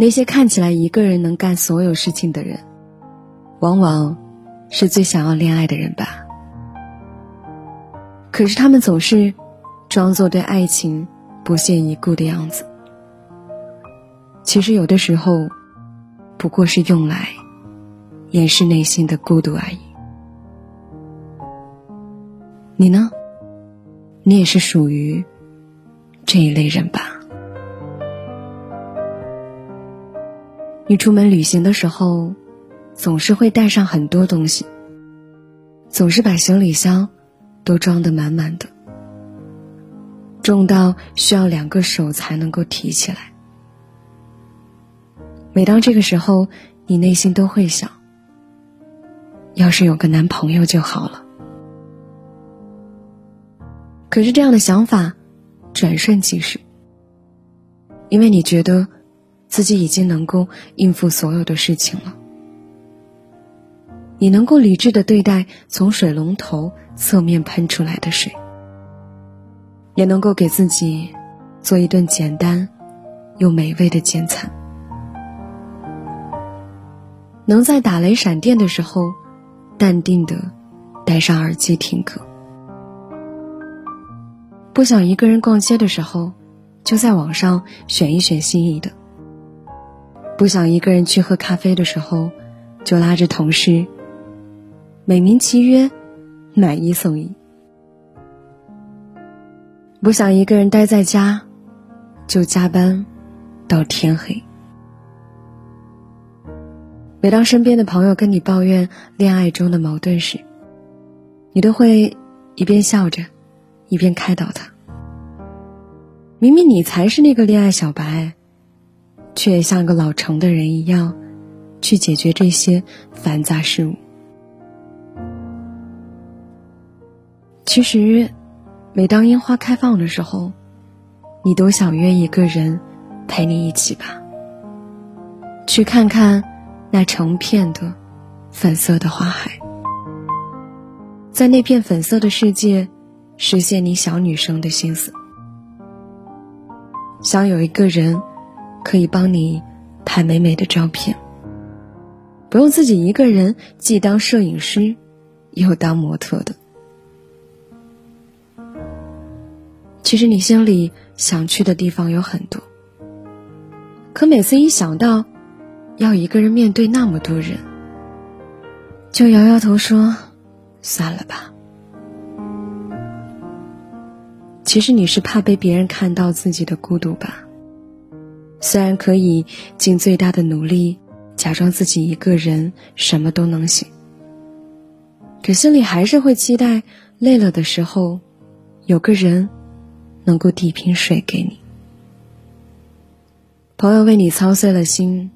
那些看起来一个人能干所有事情的人，往往是最想要恋爱的人吧。可是他们总是装作对爱情不屑一顾的样子，其实有的时候不过是用来掩饰内心的孤独而已。你呢？你也是属于这一类人吧？你出门旅行的时候，总是会带上很多东西，总是把行李箱都装得满满的，重到需要两个手才能够提起来。每当这个时候，你内心都会想：要是有个男朋友就好了。可是这样的想法，转瞬即逝，因为你觉得。自己已经能够应付所有的事情了，你能够理智的对待从水龙头侧面喷出来的水，也能够给自己做一顿简单又美味的简餐，能在打雷闪电的时候淡定的戴上耳机听歌，不想一个人逛街的时候，就在网上选一选心仪的。不想一个人去喝咖啡的时候，就拉着同事美名其曰买一送一。不想一个人待在家，就加班到天黑。每当身边的朋友跟你抱怨恋爱中的矛盾时，你都会一边笑着，一边开导他。明明你才是那个恋爱小白。却像个老成的人一样，去解决这些繁杂事务。其实，每当樱花开放的时候，你都想约一个人陪你一起吧，去看看那成片的粉色的花海，在那片粉色的世界，实现你小女生的心思，想有一个人。可以帮你拍美美的照片，不用自己一个人既当摄影师，又当模特的。其实你心里想去的地方有很多，可每次一想到要一个人面对那么多人，就摇摇头说：“算了吧。”其实你是怕被别人看到自己的孤独吧。虽然可以尽最大的努力假装自己一个人什么都能行，可心里还是会期待累了的时候，有个人能够递瓶水给你。朋友为你操碎了心，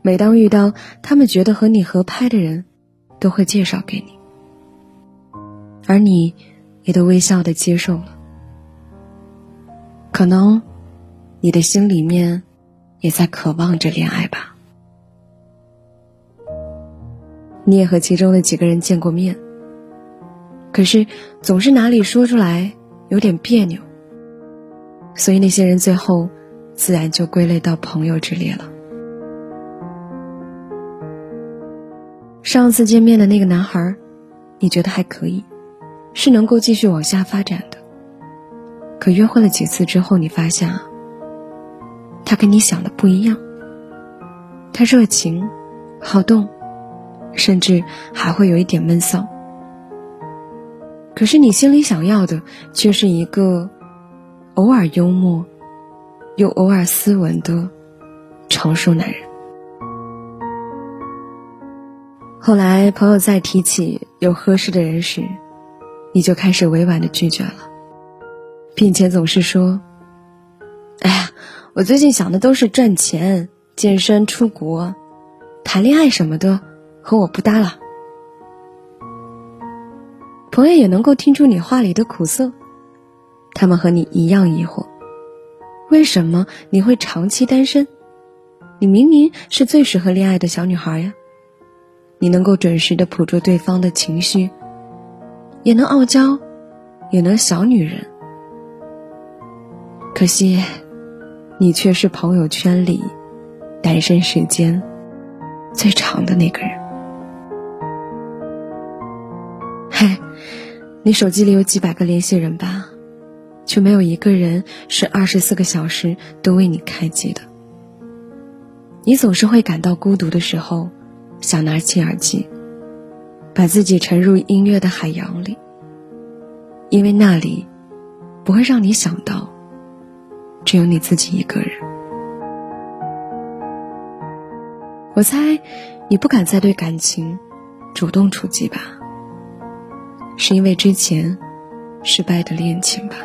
每当遇到他们觉得和你合拍的人，都会介绍给你，而你也都微笑的接受了。可能。你的心里面，也在渴望着恋爱吧？你也和其中的几个人见过面，可是总是哪里说出来有点别扭，所以那些人最后自然就归类到朋友之列了。上次见面的那个男孩，你觉得还可以，是能够继续往下发展的。可约会了几次之后，你发现啊。他跟你想的不一样，他热情、好动，甚至还会有一点闷骚。可是你心里想要的却是一个偶尔幽默，又偶尔斯文的成熟男人。后来朋友再提起有合适的人时，你就开始委婉的拒绝了，并且总是说。我最近想的都是赚钱、健身、出国、谈恋爱什么的，和我不搭了。朋友也能够听出你话里的苦涩，他们和你一样疑惑：为什么你会长期单身？你明明是最适合恋爱的小女孩呀！你能够准时的捕捉对方的情绪，也能傲娇，也能小女人。可惜。你却是朋友圈里单身时间最长的那个人。嗨，你手机里有几百个联系人吧，却没有一个人是二十四个小时都为你开机的。你总是会感到孤独的时候，想拿起耳机，把自己沉入音乐的海洋里，因为那里不会让你想到只有你自己一个人。我猜你不敢再对感情主动出击吧。是因为之前失败的恋情吧。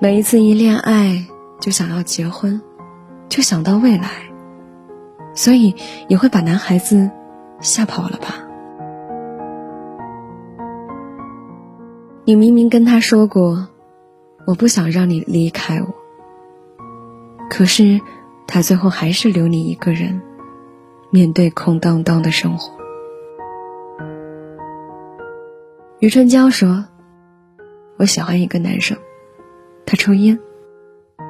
每一次一恋爱就想要结婚，就想到未来，所以也会把男孩子吓跑了吧？你明明跟他说过，我不想让你离开我，可是他最后还是留你一个人，面对空荡荡的生活。余春娇说：“我喜欢一个男生，他抽烟，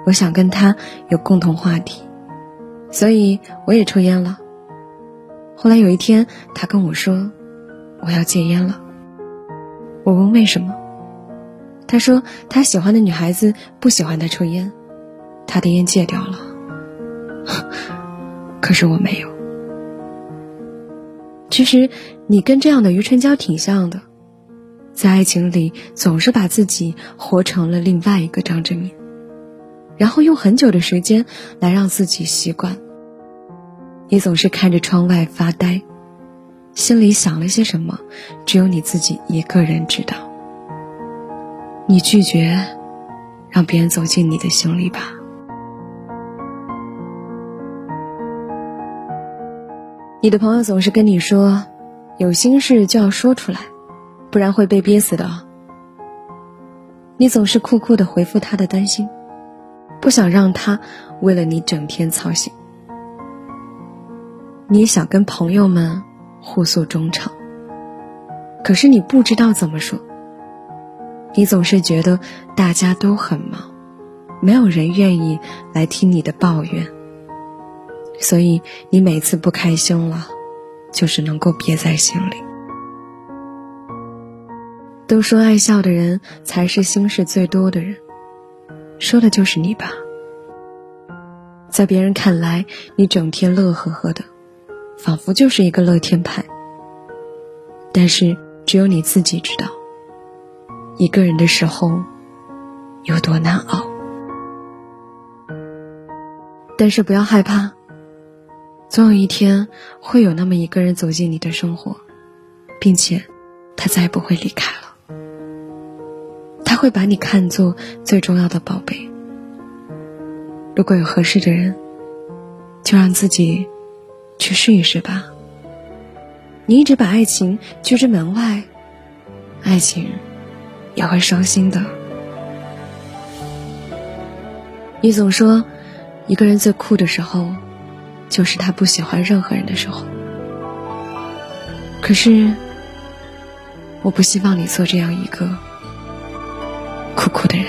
我想跟他有共同话题，所以我也抽烟了。后来有一天，他跟我说我要戒烟了。我问为什么，他说他喜欢的女孩子不喜欢他抽烟，他的烟戒掉了。可是我没有。其实你跟这样的余春娇挺像的。”在爱情里，总是把自己活成了另外一个张志敏，然后用很久的时间来让自己习惯。你总是看着窗外发呆，心里想了些什么，只有你自己一个人知道。你拒绝让别人走进你的心里吧。你的朋友总是跟你说，有心事就要说出来。不然会被憋死的。你总是酷酷的回复他的担心，不想让他为了你整天操心。你想跟朋友们互诉衷肠，可是你不知道怎么说。你总是觉得大家都很忙，没有人愿意来听你的抱怨，所以你每次不开心了，就是能够憋在心里。都说爱笑的人才是心事最多的人，说的就是你吧。在别人看来，你整天乐呵呵的，仿佛就是一个乐天派。但是只有你自己知道，一个人的时候有多难熬。但是不要害怕，总有一天会有那么一个人走进你的生活，并且他再也不会离开了。他会把你看作最重要的宝贝。如果有合适的人，就让自己去试一试吧。你一直把爱情拒之门外，爱情也会伤心的。你总说，一个人最酷的时候，就是他不喜欢任何人的时候。可是，我不希望你做这样一个。酷酷的人。